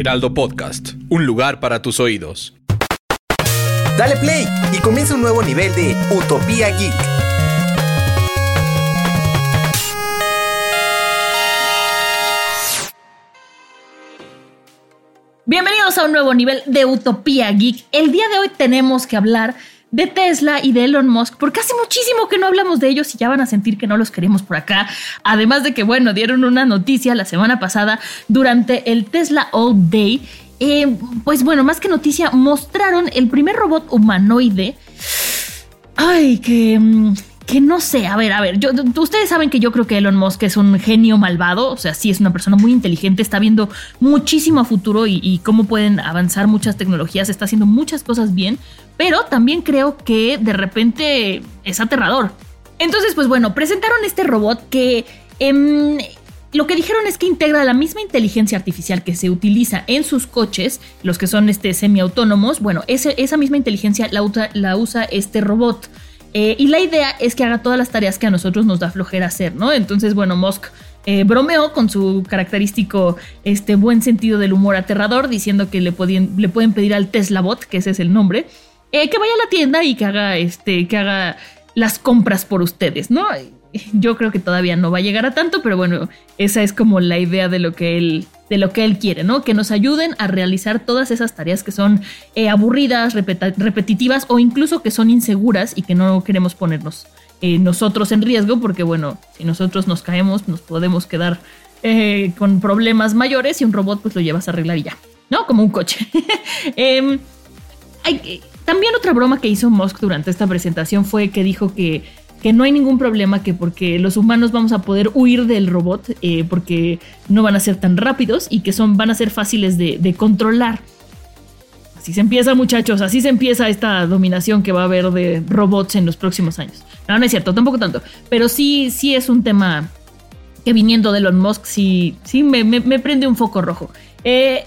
Heraldo Podcast, un lugar para tus oídos. Dale play y comienza un nuevo nivel de Utopía Geek. Bienvenidos a un nuevo nivel de Utopía Geek. El día de hoy tenemos que hablar de Tesla y de Elon Musk, porque hace muchísimo que no hablamos de ellos y ya van a sentir que no los queremos por acá. Además de que, bueno, dieron una noticia la semana pasada durante el Tesla All Day. Eh, pues bueno, más que noticia, mostraron el primer robot humanoide. Ay, que mm, que no sé, a ver, a ver, yo, ustedes saben que yo creo que Elon Musk es un genio malvado, o sea, sí es una persona muy inteligente, está viendo muchísimo a futuro y, cómo pueden avanzar muchas tecnologías, está haciendo muchas cosas bien, pero también creo que de repente es aterrador. Entonces, pues bueno, presentaron este robot que... Em, lo que dijeron es que integra la misma inteligencia artificial que se utiliza en sus coches, los que son este, semiautónomos. Bueno, esa misma inteligencia la usa este robot. Eh, y la idea es que haga todas las tareas que a nosotros nos da flojera hacer, ¿no? Entonces, bueno, Musk eh, bromeó con su característico este, buen sentido del humor aterrador, diciendo que le, le pueden pedir al Tesla Bot, que ese es el nombre, eh, que vaya a la tienda y que haga, este, que haga las compras por ustedes, ¿no? Yo creo que todavía no va a llegar a tanto, pero bueno, esa es como la idea de lo que él de lo que él quiere, ¿no? Que nos ayuden a realizar todas esas tareas que son eh, aburridas, repetitivas o incluso que son inseguras y que no queremos ponernos eh, nosotros en riesgo, porque bueno, si nosotros nos caemos, nos podemos quedar eh, con problemas mayores y un robot pues lo llevas a arreglar y ya, ¿no? Como un coche. Em, también otra broma que hizo Musk durante esta presentación fue que dijo que que no hay ningún problema, que porque los humanos vamos a poder huir del robot, eh, porque no van a ser tan rápidos y que son, van a ser fáciles de, controlar. Así se empieza, muchachos, así se empieza esta dominación que va a haber de robots en los próximos años. No, no es cierto, tampoco tanto, pero sí, sí es un tema que viniendo de Elon Musk, sí, sí me, me prende un foco rojo. Eh,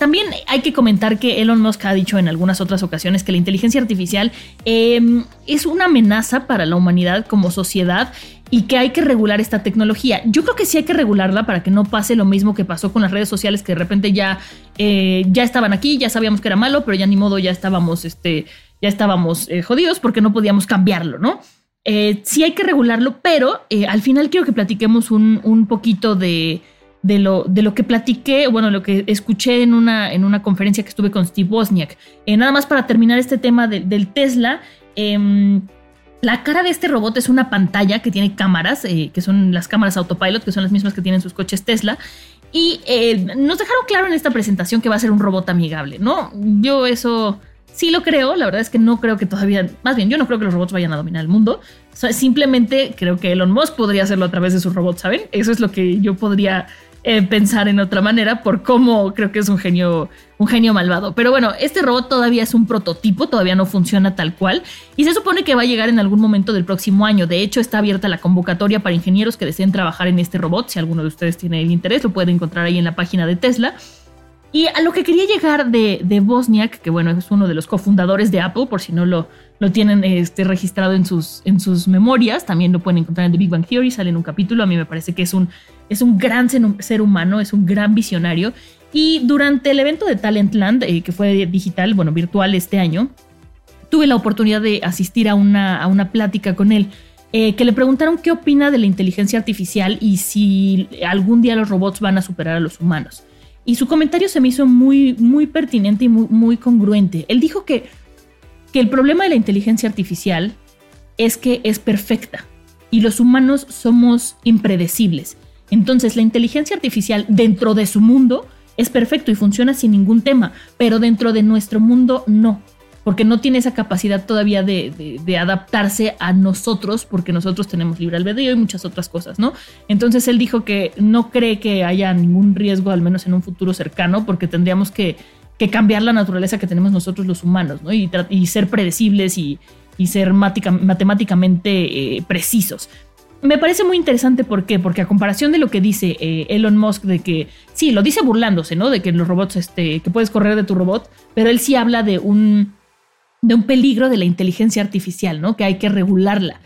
también hay que comentar que Elon Musk ha dicho en algunas otras ocasiones que la inteligencia artificial em, es una amenaza para la humanidad como sociedad y que hay que regular esta tecnología. Yo creo que sí hay que regularla para que no pase lo mismo que pasó con las redes sociales, que de repente ya, eh, ya estaban aquí, ya sabíamos que era malo, pero ya ni modo, ya estábamos, este, ya estábamos eh, jodidos porque no podíamos cambiarlo, ¿no? Eh, sí hay que regularlo, pero al final quiero que platiquemos un poquito de, de lo, de lo que platiqué, bueno, lo que escuché en una, en una conferencia que estuve con Steve Wozniak. Eh, nada más para terminar este tema del Tesla. Em, la cara de este robot es una pantalla que tiene cámaras, eh, que son las cámaras autopilot, que son las mismas que tienen sus coches Tesla. Y eh, nos dejaron claro en esta presentación que va a ser un robot amigable, ¿no? Yo eso sí lo creo, la verdad es que no creo que todavía, más bien, yo no creo que los robots vayan a dominar el mundo. simplemente creo que Elon Musk podría hacerlo a través de sus robots, ¿saben? Eso es lo que yo podría eh, pensar en otra manera por cómo creo que es un genio, un genio malvado. Pero bueno, este robot todavía es un prototipo, todavía no funciona tal cual y se supone que va a llegar en algún momento del próximo año. De hecho, está abierta la convocatoria para ingenieros que deseen trabajar en este robot. Si alguno de ustedes tiene el interés, lo puede encontrar ahí en la página de Tesla. Y a lo que quería llegar de, de Bosniak, que bueno, es uno de los cofundadores de Apple, por si no lo, lo tienen este, registrado en sus, en sus memorias, también lo pueden encontrar en The Big Bang Theory, sale en un capítulo, a mí me parece que es un, es un gran ser humano, es un gran visionario. Y durante el evento de Talentland, eh, que fue digital, bueno, virtual este año, tuve la oportunidad de asistir a una, a una plática con él. Eh, que le preguntaron qué opina de la inteligencia artificial y si algún día los robots van a superar a los humanos. Y su comentario se me hizo muy, muy pertinente y muy, muy congruente. Él dijo que, que el problema de la inteligencia artificial es que es perfecta y los humanos somos impredecibles. Entonces la inteligencia artificial dentro de su mundo es perfecto y funciona sin ningún tema, pero dentro de nuestro mundo no. Porque no tiene esa capacidad todavía de, de, adaptarse a nosotros, porque nosotros tenemos libre albedrío y muchas otras cosas, ¿no? Entonces él dijo que no cree que haya ningún riesgo, al menos en un futuro cercano, porque tendríamos que, que cambiar la naturaleza que tenemos nosotros los humanos, ¿no? Y, y ser predecibles y, y ser matemáticamente eh, precisos me parece muy interesante, ¿por qué? Porque a comparación de lo que dice eh, Elon Musk, de que, sí, lo dice burlándose, ¿no? De que los robots, este, que puedes correr de tu robot, pero él sí habla de un, de un peligro de la inteligencia artificial, ¿no? Que hay que regularla.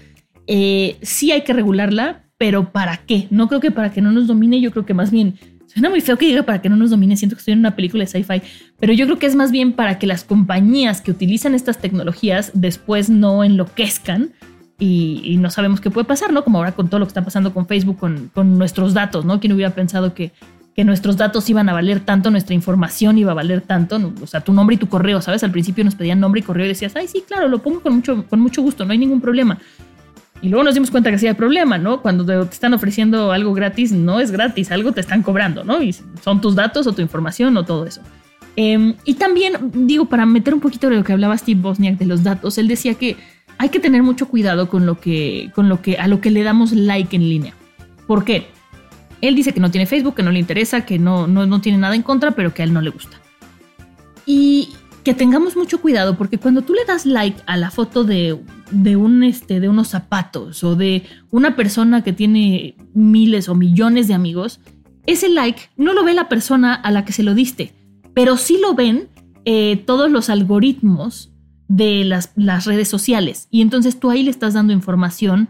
Eh, sí hay que regularla, pero ¿para qué? No creo que para que no nos domine, yo creo que más bien, suena muy feo que diga para que no nos domine, siento que estoy en una película de sci-fi, pero yo creo que es más bien para que las compañías que utilizan estas tecnologías después no enloquezcan y, no sabemos qué puede pasar, ¿no? Como ahora con todo lo que está pasando con Facebook, con, nuestros datos, ¿no? ¿Quién hubiera pensado que, que nuestros datos iban a valer tanto, nuestra información iba a valer tanto? O sea, tu nombre y tu correo, ¿sabes? Al principio nos pedían nombre y correo y decías, ay, sí, claro, lo pongo con mucho, con mucho gusto, no hay ningún problema. Y luego nos dimos cuenta que sí hay problema, ¿no? Cuando te están ofreciendo algo gratis, no es gratis, algo te están cobrando, ¿no? Y son tus datos o tu información o todo eso. Em, y también, digo, para meter un poquito de lo que hablaba Steve Bosniak de los datos, él decía que hay que tener mucho cuidado con lo que, con lo que, a lo que le damos like en línea. ¿Por qué? Él dice que no tiene Facebook, que no le interesa, que no, no, tiene nada en contra, pero que a él no le gusta. Y que tengamos mucho cuidado porque cuando tú le das like a la foto de, de, un, este, de unos zapatos o de una persona que tiene miles o millones de amigos, ese like no lo ve la persona a la que se lo diste, pero sí lo ven eh, todos los algoritmos de las, las, redes sociales. Y entonces tú ahí le estás dando información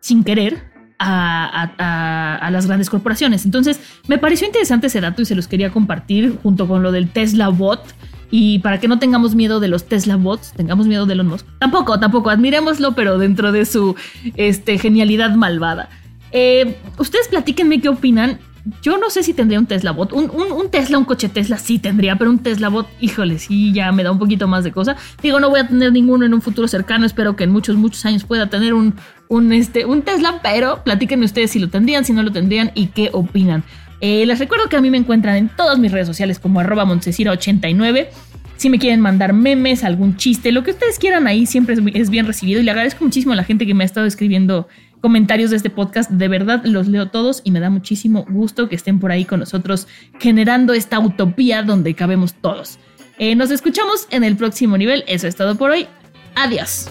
sin querer a, las grandes corporaciones. Entonces me pareció interesante ese dato y se los quería compartir junto con lo del Tesla Bot. Y para que no tengamos miedo de los Tesla bots, tengamos miedo de Elon Musk. Tampoco, tampoco, admirémoslo, pero dentro de su este, genialidad malvada. Eh, ustedes platíquenme qué opinan yo no sé si tendría un Tesla bot. Un, Tesla, un coche Tesla sí tendría, pero un Tesla bot, híjole, sí, ya me da un poquito más de cosa. Digo, no voy a tener ninguno en un futuro cercano. Espero que en muchos, muchos años pueda tener un, un, este, un Tesla, pero platíquenme ustedes si lo tendrían, si no lo tendrían y qué opinan. Eh, les recuerdo que a mí me encuentran en todas mis redes sociales como arroba 89 Si me quieren mandar memes, algún chiste, lo que ustedes quieran ahí siempre es bien recibido. Y le agradezco muchísimo a la gente que me ha estado escribiendo comentarios de este podcast. De verdad los leo todos y me da muchísimo gusto que estén por ahí con nosotros generando esta utopía donde cabemos todos. Eh, nos escuchamos en el próximo nivel. Eso es todo por hoy. Adiós.